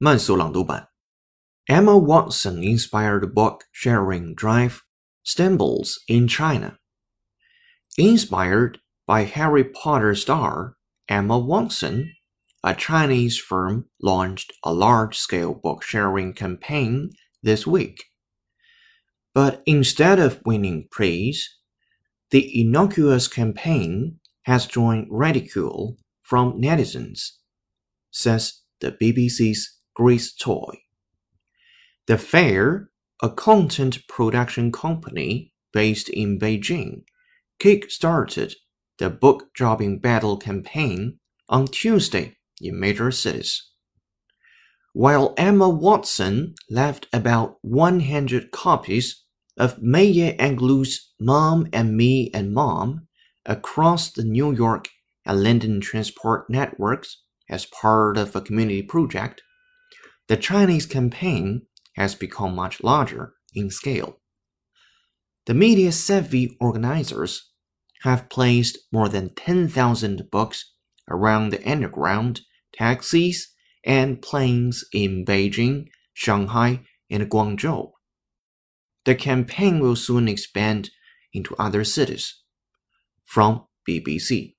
慢速朗读版。Emma Watson inspired book sharing drive stumbles in China. Inspired by Harry Potter star Emma Watson, a Chinese firm launched a large scale book sharing campaign this week. But instead of winning praise, the innocuous campaign has drawn ridicule from netizens, says the BBC's Grace Tsoi. The fair, a content production company based in Beijing, kick-started the book dropping battle campaign on Tuesday in major cities. While Emma Watson left about 100 copies of Maya Angelou's Mom and Me and Mom across the New York and London transport networks as part of a community project, the Chinese campaign has become much larger in scale. The media savvy organizers have placed more than 10,000 books around the underground, taxis, and planes in Beijing, Shanghai, and Guangzhou. The campaign will soon expand into other cities. From BBC.